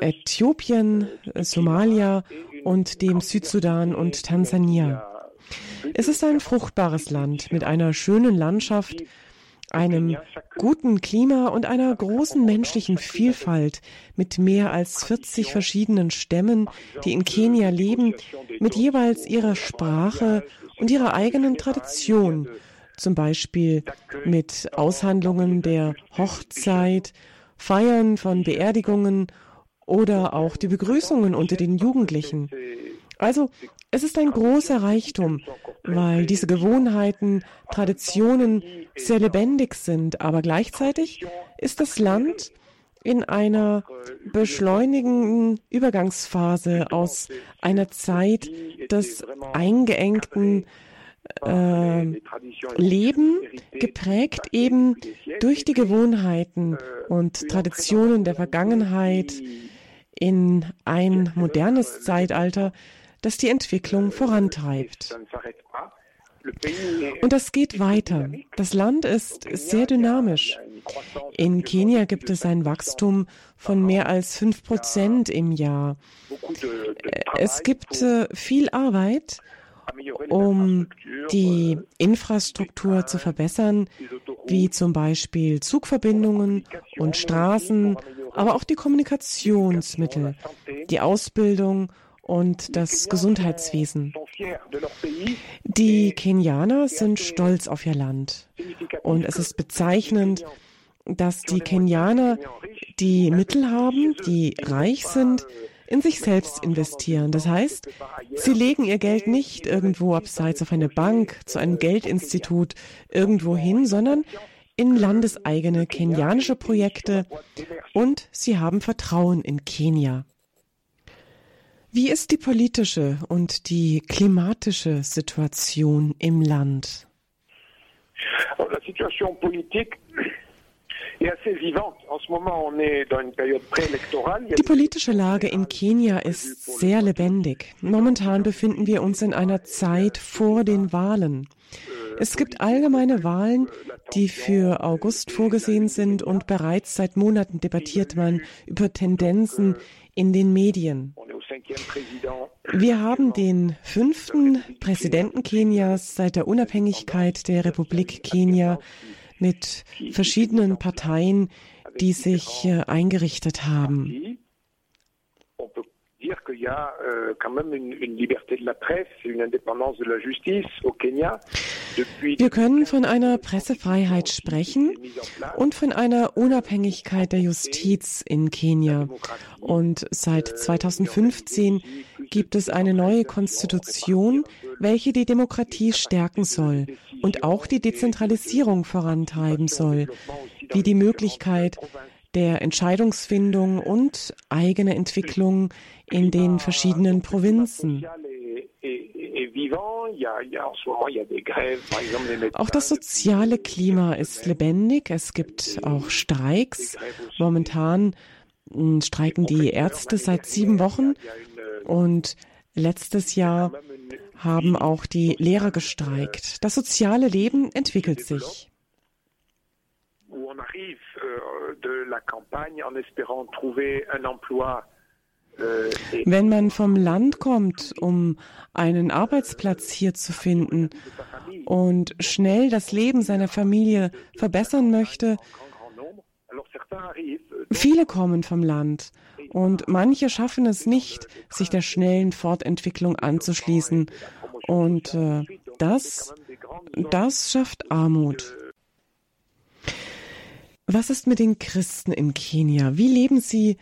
Äthiopien, Somalia und dem Südsudan und Tansania. Es ist ein fruchtbares Land mit einer schönen Landschaft, einem guten Klima und einer großen menschlichen Vielfalt mit mehr als 40 verschiedenen Stämmen, die in Kenia leben, mit jeweils ihrer Sprache und ihrer eigenen Tradition, zum Beispiel mit Aushandlungen der Hochzeit, Feiern von Beerdigungen oder auch die Begrüßungen unter den Jugendlichen. Also es ist ein großer Reichtum, weil diese Gewohnheiten, Traditionen sehr lebendig sind, aber gleichzeitig ist das Land in einer beschleunigenden Übergangsphase aus einer Zeit des eingeengten äh, Leben, geprägt eben durch die Gewohnheiten und Traditionen der Vergangenheit in ein modernes Zeitalter, das die Entwicklung vorantreibt. Und das geht weiter. Das Land ist sehr dynamisch. In Kenia gibt es ein Wachstum von mehr als fünf Prozent im Jahr. Es gibt äh, viel Arbeit, um die Infrastruktur zu verbessern, wie zum Beispiel Zugverbindungen und Straßen, aber auch die Kommunikationsmittel, die Ausbildung und das Gesundheitswesen. Die Kenianer sind stolz auf ihr Land. Und es ist bezeichnend, dass die Kenianer die Mittel haben, die reich sind, in sich selbst investieren. Das heißt, sie legen ihr Geld nicht irgendwo abseits auf eine Bank, zu einem Geldinstitut, irgendwo hin, sondern in landeseigene kenianische Projekte und sie haben Vertrauen in Kenia. Wie ist die politische und die klimatische Situation im Land? La situation politique die politische Lage in Kenia ist sehr lebendig. Momentan befinden wir uns in einer Zeit vor den Wahlen. Es gibt allgemeine Wahlen, die für August vorgesehen sind und bereits seit Monaten debattiert man über Tendenzen in den Medien. Wir haben den fünften Präsidenten Kenias seit der Unabhängigkeit der Republik Kenia mit verschiedenen Parteien, die sich äh, eingerichtet haben. Wir können von einer Pressefreiheit sprechen und von einer Unabhängigkeit der Justiz in Kenia. Und seit 2015 gibt es eine neue Konstitution, welche die Demokratie stärken soll und auch die Dezentralisierung vorantreiben soll, wie die Möglichkeit der Entscheidungsfindung und eigene Entwicklung in den verschiedenen Provinzen. Auch das soziale Klima ist lebendig. Es gibt auch Streiks. Momentan hm, streiken die Ärzte seit sieben Wochen und letztes Jahr haben auch die Lehrer gestreikt. Das soziale Leben entwickelt sich. Wenn man vom Land kommt, um einen Arbeitsplatz hier zu finden und schnell das Leben seiner Familie verbessern möchte, viele kommen vom Land und manche schaffen es nicht, sich der schnellen Fortentwicklung anzuschließen. Und äh, das, das schafft Armut. Was ist mit den Christen in Kenia? Wie leben sie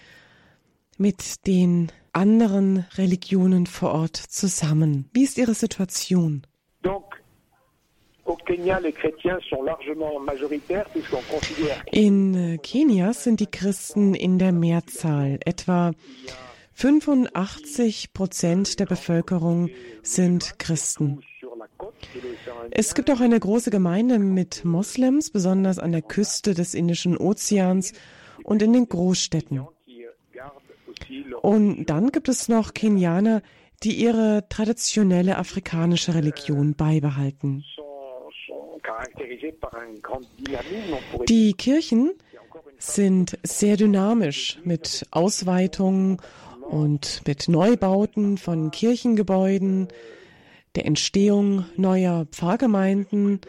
mit den anderen Religionen vor Ort zusammen? Wie ist ihre Situation? In äh, Kenia sind die Christen in der Mehrzahl. Etwa 85 Prozent der Bevölkerung sind Christen. Es gibt auch eine große Gemeinde mit Moslems, besonders an der Küste des Indischen Ozeans und in den Großstädten. Und dann gibt es noch Kenianer, die ihre traditionelle afrikanische Religion beibehalten. Die Kirchen sind sehr dynamisch mit Ausweitungen und mit Neubauten von Kirchengebäuden, der Entstehung neuer Pfarrgemeinden.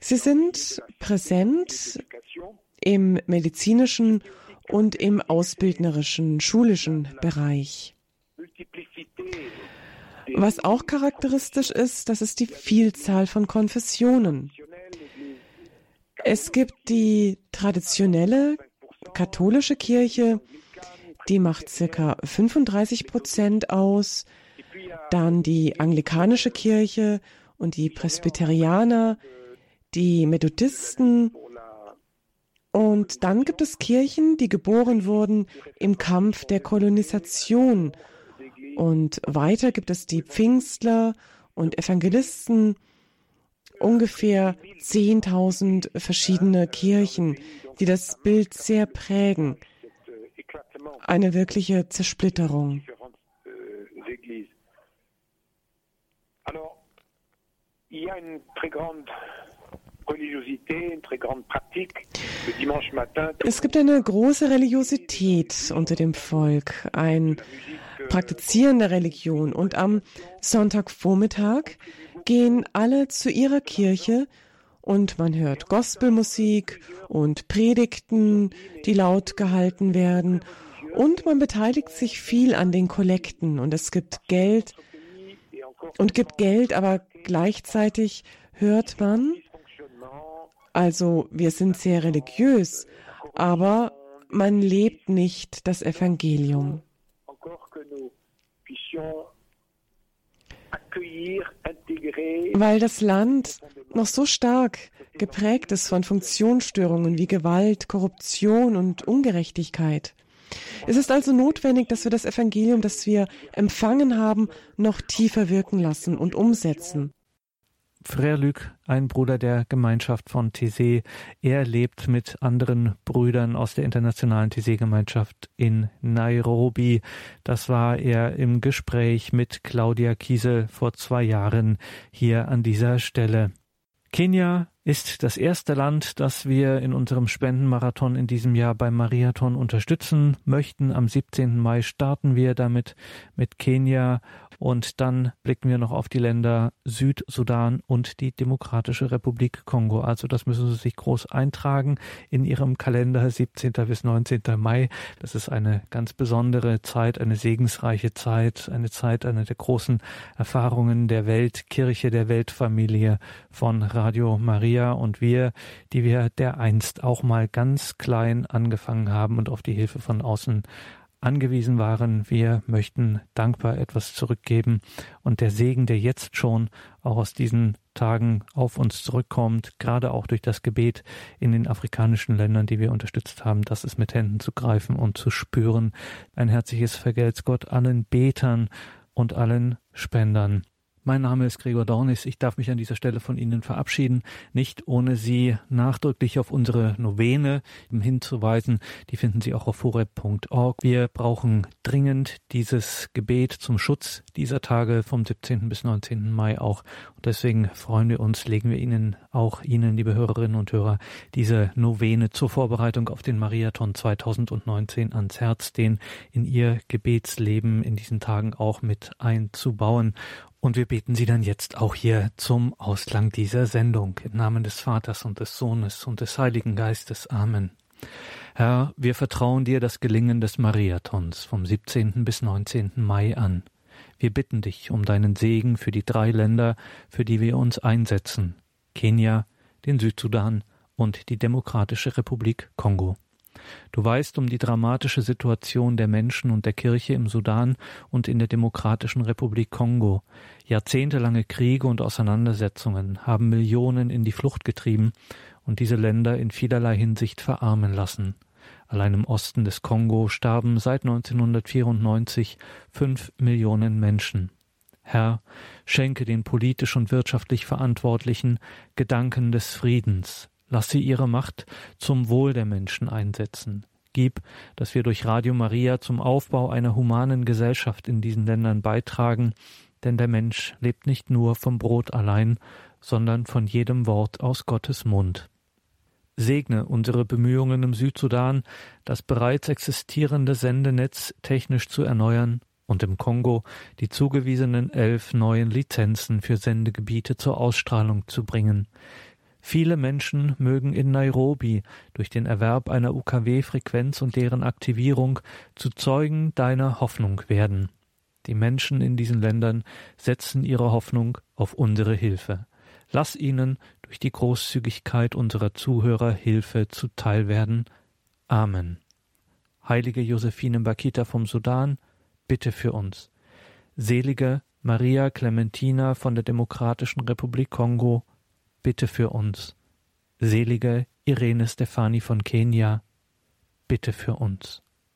Sie sind präsent im medizinischen und im ausbildnerischen, schulischen Bereich. Was auch charakteristisch ist, das ist die Vielzahl von Konfessionen. Es gibt die traditionelle katholische Kirche, die macht circa 35 Prozent aus. Dann die anglikanische Kirche und die Presbyterianer, die Methodisten. Und dann gibt es Kirchen, die geboren wurden im Kampf der Kolonisation und weiter gibt es die Pfingstler und Evangelisten, ungefähr 10.000 verschiedene Kirchen, die das Bild sehr prägen. Eine wirkliche Zersplitterung. Es gibt eine große Religiosität unter dem Volk, ein praktizierende Religion. Und am Sonntagvormittag gehen alle zu ihrer Kirche und man hört Gospelmusik und Predigten, die laut gehalten werden. Und man beteiligt sich viel an den Kollekten und es gibt Geld und gibt Geld, aber gleichzeitig hört man, also wir sind sehr religiös, aber man lebt nicht das Evangelium. Weil das Land noch so stark geprägt ist von Funktionsstörungen wie Gewalt, Korruption und Ungerechtigkeit. Es ist also notwendig, dass wir das Evangelium, das wir empfangen haben, noch tiefer wirken lassen und umsetzen. Frère Luc, ein Bruder der Gemeinschaft von Thésée. Er lebt mit anderen Brüdern aus der internationalen Thésée-Gemeinschaft in Nairobi. Das war er im Gespräch mit Claudia Kiesel vor zwei Jahren hier an dieser Stelle. Kenia ist das erste Land, das wir in unserem Spendenmarathon in diesem Jahr beim Mariathon unterstützen möchten. Am 17. Mai starten wir damit mit Kenia und dann blicken wir noch auf die Länder Südsudan und die Demokratische Republik Kongo. Also das müssen Sie sich groß eintragen in Ihrem Kalender 17. bis 19. Mai. Das ist eine ganz besondere Zeit, eine segensreiche Zeit, eine Zeit, eine der großen Erfahrungen der Weltkirche, der Weltfamilie von Radio Maria und wir, die wir dereinst auch mal ganz klein angefangen haben und auf die Hilfe von außen angewiesen waren. Wir möchten dankbar etwas zurückgeben und der Segen, der jetzt schon auch aus diesen Tagen auf uns zurückkommt, gerade auch durch das Gebet in den afrikanischen Ländern, die wir unterstützt haben, das ist mit Händen zu greifen und zu spüren. Ein herzliches Vergelt's Gott allen Betern und allen Spendern. Mein Name ist Gregor Dornis. Ich darf mich an dieser Stelle von Ihnen verabschieden, nicht ohne Sie nachdrücklich auf unsere Novene hinzuweisen. Die finden Sie auch auf horeb.org. Wir brauchen dringend dieses Gebet zum Schutz dieser Tage vom 17. bis 19. Mai auch. Und deswegen freuen wir uns, legen wir Ihnen auch Ihnen, liebe Hörerinnen und Hörer, diese Novene zur Vorbereitung auf den Mariathon 2019 ans Herz, den in Ihr Gebetsleben in diesen Tagen auch mit einzubauen. Und wir beten Sie dann jetzt auch hier zum Ausklang dieser Sendung im Namen des Vaters und des Sohnes und des Heiligen Geistes. Amen. Herr, wir vertrauen dir das Gelingen des Mariathons vom 17. bis 19. Mai an. Wir bitten dich um deinen Segen für die drei Länder, für die wir uns einsetzen, Kenia, den Südsudan und die Demokratische Republik Kongo. Du weißt um die dramatische Situation der Menschen und der Kirche im Sudan und in der Demokratischen Republik Kongo. Jahrzehntelange Kriege und Auseinandersetzungen haben Millionen in die Flucht getrieben und diese Länder in vielerlei Hinsicht verarmen lassen. Allein im Osten des Kongo starben seit 1994 fünf Millionen Menschen. Herr, schenke den politisch und wirtschaftlich Verantwortlichen Gedanken des Friedens, Lass sie ihre Macht zum Wohl der Menschen einsetzen. Gib, dass wir durch Radio Maria zum Aufbau einer humanen Gesellschaft in diesen Ländern beitragen, denn der Mensch lebt nicht nur vom Brot allein, sondern von jedem Wort aus Gottes Mund. Segne unsere Bemühungen im Südsudan, das bereits existierende Sendenetz technisch zu erneuern und im Kongo die zugewiesenen elf neuen Lizenzen für Sendegebiete zur Ausstrahlung zu bringen. Viele Menschen mögen in Nairobi durch den Erwerb einer UKW-Frequenz und deren Aktivierung zu Zeugen deiner Hoffnung werden. Die Menschen in diesen Ländern setzen ihre Hoffnung auf unsere Hilfe. Lass ihnen durch die Großzügigkeit unserer Zuhörer Hilfe zuteil werden. Amen. Heilige Josephine Bakita vom Sudan, bitte für uns. Selige Maria Clementina von der Demokratischen Republik Kongo, bitte für uns. Selige Irene Stefani von Kenia, bitte für uns.